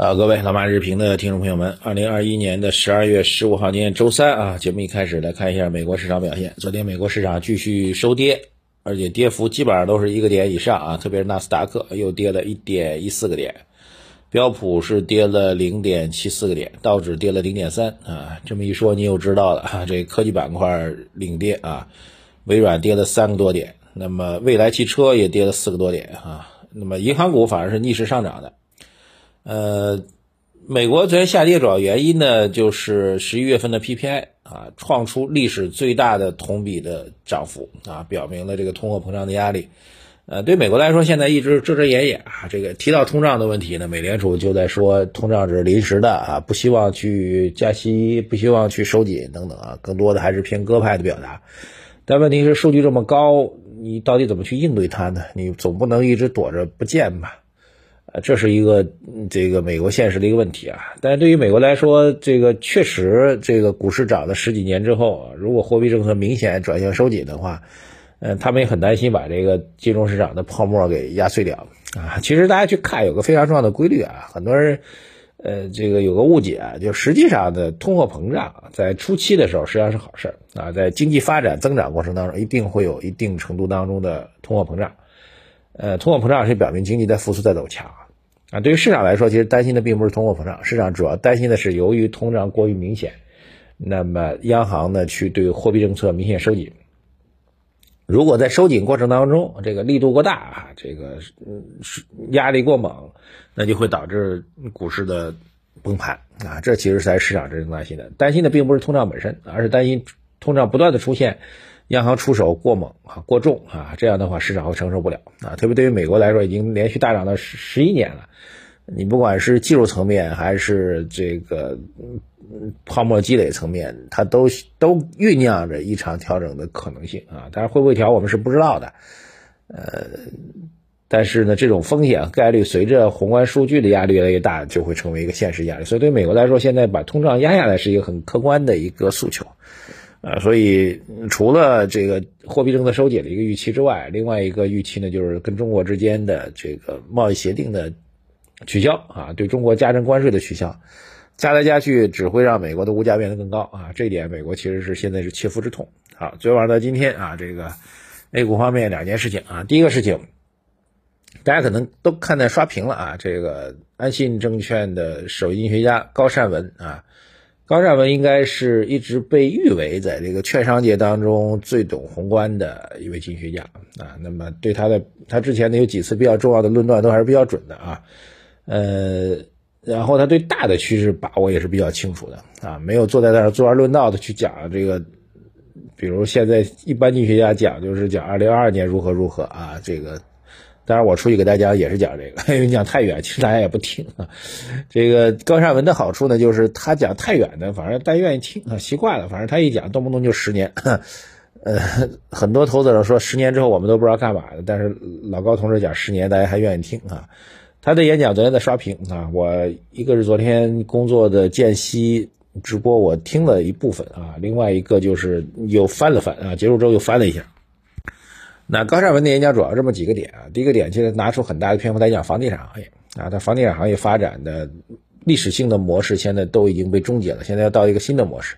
啊，各位老马日评的听众朋友们，二零二一年的十二月十五号，今天周三啊，节目一开始来看一下美国市场表现。昨天美国市场继续收跌，而且跌幅基本上都是一个点以上啊，特别是纳斯达克又跌了一点一四个点，标普是跌了零点七四个点，道指跌了零点三啊。这么一说，你又知道了啊，这科技板块领跌啊，微软跌了三个多点，那么蔚来汽车也跌了四个多点啊，那么银行股反而是逆势上涨的。呃，美国昨天下跌主要原因呢，就是十一月份的 PPI 啊，创出历史最大的同比的涨幅啊，表明了这个通货膨胀的压力。呃，对美国来说，现在一直遮遮掩掩啊，这个提到通胀的问题呢，美联储就在说通胀只是临时的啊，不希望去加息，不希望去收紧等等啊，更多的还是偏鸽派的表达。但问题是，数据这么高，你到底怎么去应对它呢？你总不能一直躲着不见吧？呃，这是一个这个美国现实的一个问题啊。但是对于美国来说，这个确实这个股市涨了十几年之后，如果货币政策明显转向收紧的话，嗯，他们也很担心把这个金融市场的泡沫给压碎掉啊。其实大家去看有个非常重要的规律啊，很多人呃这个有个误解啊，就实际上的通货膨胀在初期的时候实际上是好事啊，在经济发展增长过程当中一定会有一定程度当中的通货膨胀。呃，通货膨胀是表明经济在复苏在走强啊。对于市场来说，其实担心的并不是通货膨胀，市场主要担心的是由于通胀过于明显，那么央行呢去对货币政策明显收紧。如果在收紧过程当中，这个力度过大啊，这个嗯是压力过猛，那就会导致股市的崩盘啊。这其实才是市场真正担心的，担心的并不是通胀本身，而是担心通胀不断的出现。央行出手过猛啊，过重啊，这样的话市场会承受不了啊。特别对于美国来说，已经连续大涨了十一年了。你不管是技术层面还是这个泡沫积累层面，它都都酝酿着一场调整的可能性啊。但是会不会调，我们是不知道的。呃，但是呢，这种风险概率随着宏观数据的压力越来越大，就会成为一个现实压力。所以对美国来说，现在把通胀压下来是一个很客观的一个诉求。呃，所以除了这个货币政策收紧的一个预期之外，另外一个预期呢，就是跟中国之间的这个贸易协定的取消啊，对中国加征关税的取消，加来加去只会让美国的物价变得更高啊，这一点美国其实是现在是切肤之痛。好，昨晚到今天啊，这个 A 股方面两件事情啊，第一个事情，大家可能都看在刷屏了啊，这个安信证券的首席经济学家高善文啊。高善文应该是一直被誉为在这个券商界当中最懂宏观的一位经济学家啊。那么对他的他之前呢有几次比较重要的论断都还是比较准的啊。呃，然后他对大的趋势把握也是比较清楚的啊，没有坐在那儿坐而论道的去讲这个，比如现在一般经济学家讲就是讲二零二二年如何如何啊这个。当然，我出去给大家也是讲这个，因为讲太远，其实大家也不听啊。这个高善文的好处呢，就是他讲太远的，反正大家愿意听啊，习惯了。反正他一讲，动不动就十年。呃，很多投资者说十年之后我们都不知道干嘛的，但是老高同志讲十年，大家还愿意听啊。他的演讲昨天在刷屏啊，我一个是昨天工作的间隙直播，我听了一部分啊，另外一个就是又翻了翻啊，结束之后又翻了一下。那高善文的演讲主要这么几个点啊，第一个点就是拿出很大的篇幅来讲房地产行业啊，它房地产行业发展的历史性的模式现在都已经被终结了，现在要到一个新的模式。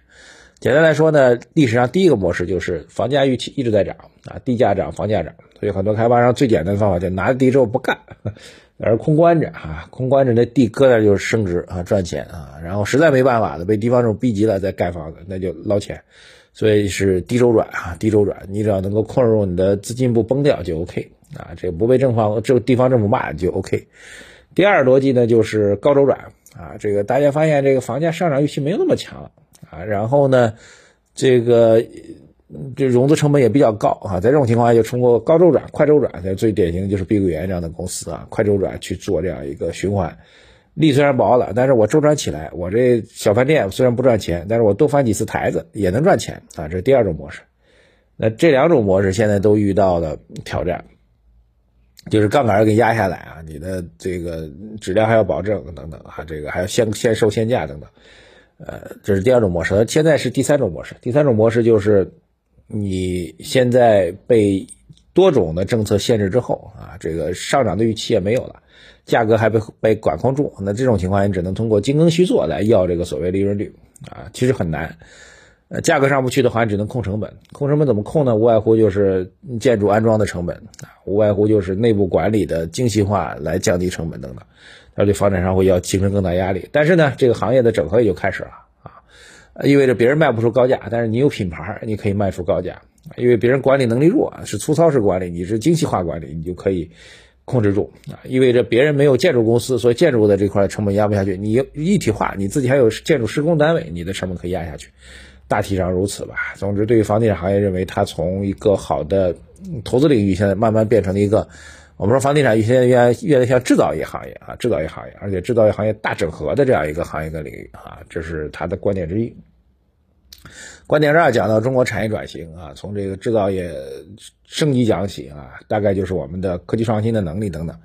简单来说呢，历史上第一个模式就是房价预期一直在涨啊，地价涨，房价涨，所以很多开发商最简单的方法就拿着地之后不干，而空关着啊，空关着那地搁那就是升值啊，赚钱啊，然后实在没办法了，被地方政府逼急了再盖房子，那就捞钱。所以是低周转啊，低周转，你只要能够控制住你的资金不崩掉就 OK 啊，这不被政方这地方政府骂就 OK。第二逻辑呢就是高周转啊，这个大家发现这个房价上涨预期没有那么强啊，然后呢，这个这融资成本也比较高啊，在这种情况下就通过高周转、快周转，最典型的就是碧桂园这样的公司啊，快周转去做这样一个循环。利虽然薄了，但是我周转起来，我这小饭店虽然不赚钱，但是我多翻几次台子也能赚钱啊！这是第二种模式。那这两种模式现在都遇到了挑战，就是杠杆给压下来啊，你的这个质量还要保证等等啊，这个还要先先售先价等等。呃，这是第二种模式。现在是第三种模式，第三种模式就是你现在被多种的政策限制之后啊，这个上涨的预期也没有了。价格还被被管控住，那这种情况你只能通过精耕细作来要这个所谓利润率啊，其实很难。呃，价格上不去的话，你只能控成本。控成本怎么控呢？无外乎就是建筑安装的成本啊，无外乎就是内部管理的精细化来降低成本等等。它对房产商会要形成更大压力。但是呢，这个行业的整合也就开始了啊，意味着别人卖不出高价，但是你有品牌，你可以卖出高价。因为别人管理能力弱，是粗糙式管理，你是精细化管理，你就可以控制住啊。意味着别人没有建筑公司，所以建筑的这块成本压不下去。你一体化，你自己还有建筑施工单位，你的成本可以压下去。大体上如此吧。总之，对于房地产行业，认为它从一个好的投资领域，现在慢慢变成了一个，我们说房地产现在越来越像制造业行业啊，制造业行业，而且制造业行业大整合的这样一个行业跟领域啊，这是它的观点之一。观点二讲到中国产业转型啊，从这个制造业升级讲起啊，大概就是我们的科技创新的能力等等，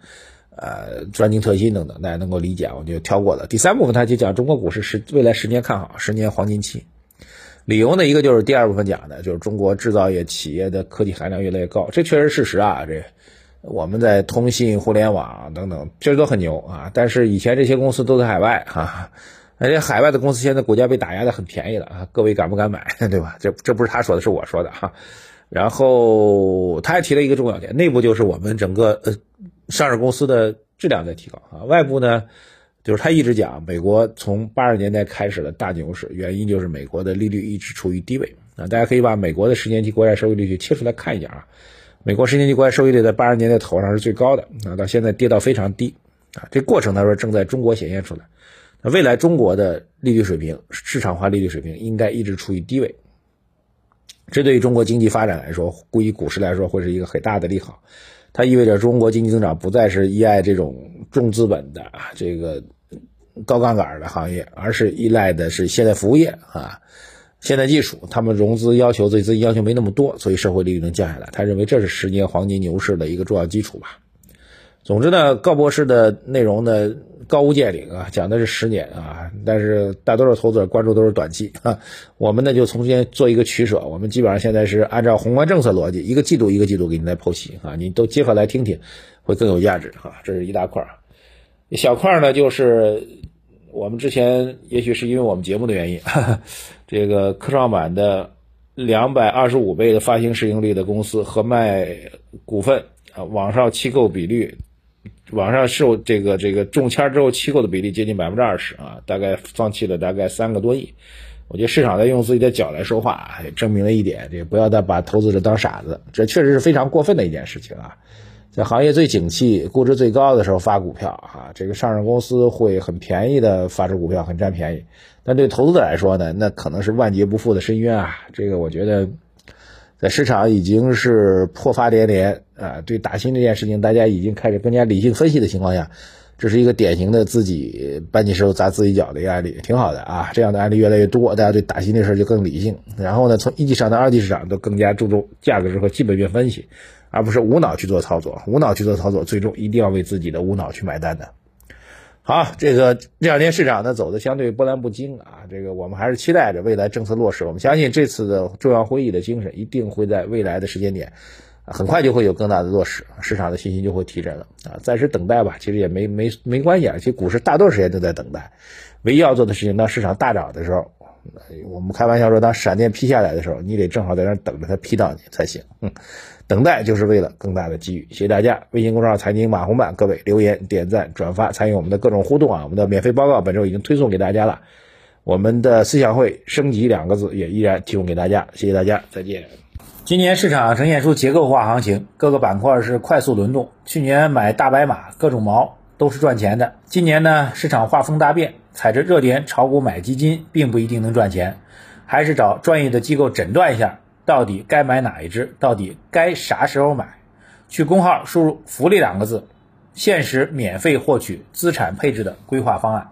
呃，专精特新等等，大家能够理解，我就跳过了。第三部分，他就讲中国股市是未来十年看好，十年黄金期。理由呢？一个就是第二部分讲的，就是中国制造业企业的科技含量越来越高，这确实事实啊。这我们在通信、互联网等等，确实都很牛啊。但是以前这些公司都在海外哈，而且海外的公司现在股价被打压的很便宜了啊。各位敢不敢买？对吧？这这不是他说的，是我说的哈。然后他还提了一个重要点，内部就是我们整个呃上市公司的质量在提高啊，外部呢。就是他一直讲，美国从八十年代开始的大牛市，原因就是美国的利率一直处于低位啊。大家可以把美国的十年期国债收益率去切出来看一下啊。美国十年期国债收益率在八十年代头上是最高的啊，到现在跌到非常低啊。这过程他说正在中国显现出来。未来中国的利率水平，市场化利率水平应该一直处于低位，这对于中国经济发展来说，估计股市来说会是一个很大的利好。它意味着中国经济增长不再是依赖这种重资本的啊这个。高杠杆的行业，而是依赖的是现代服务业啊，现代技术，他们融资要求对资金要求没那么多，所以社会利率能降下来。他认为这是十年黄金牛市的一个重要基础吧。总之呢，高博士的内容呢高屋建瓴啊，讲的是十年啊，但是大多数投资者关注都是短期 啊。我们呢就从间做一个取舍，我们基本上现在是按照宏观政策逻辑，一个季度一个季度给你来剖析啊，你都结合来听听，会更有价值啊。这是一大块儿，小块儿呢就是。我们之前也许是因为我们节目的原因，这个科创板的两百二十五倍的发行市盈率的公司和卖股份啊，网上期购比率，网上受这个这个中签之后期购的比例接近百分之二十啊，大概放弃了大概三个多亿。我觉得市场在用自己的脚来说话啊，也证明了一点，这不要再把投资者当傻子，这确实是非常过分的一件事情啊。在行业最景气、估值最高的时候发股票，啊，这个上市公司会很便宜的发出股票，很占便宜。但对投资者来说呢，那可能是万劫不复的深渊啊！这个我觉得，在市场已经是破发连连啊，对打新这件事情，大家已经开始更加理性分析的情况下，这是一个典型的自己搬起石头砸自己脚的一个案例，挺好的啊！这样的案例越来越多，大家对打新这事就更理性。然后呢，从一级市场到二级市场都更加注重价格值和基本面分析。而不是无脑去做操作，无脑去做操作，最终一定要为自己的无脑去买单的。好，这个这两天市场呢走的相对波澜不惊啊，这个我们还是期待着未来政策落实。我们相信这次的重要会议的精神一定会在未来的时间点，很快就会有更大的落实，市场的信心就会提振了啊。暂时等待吧，其实也没没没关系啊。其实股市大多数时间都在等待，唯一要做的事情，当市场大涨的时候。我们开玩笑说，当闪电劈下来的时候，你得正好在那等着它劈到你才行。嗯，等待就是为了更大的机遇。谢谢大家，微信公众号财经马红版，各位留言、点赞、转发，参与我们的各种互动啊！我们的免费报告本周已经推送给大家了。我们的思想会升级两个字也依然提供给大家。谢谢大家，再见。今年市场呈现出结构化行情，各个板块是快速轮动。去年买大白马，各种毛都是赚钱的。今年呢，市场画风大变。踩着热点炒股买基金，并不一定能赚钱，还是找专业的机构诊断一下，到底该买哪一只，到底该啥时候买。去公号输入“福利”两个字，限时免费获取资产配置的规划方案。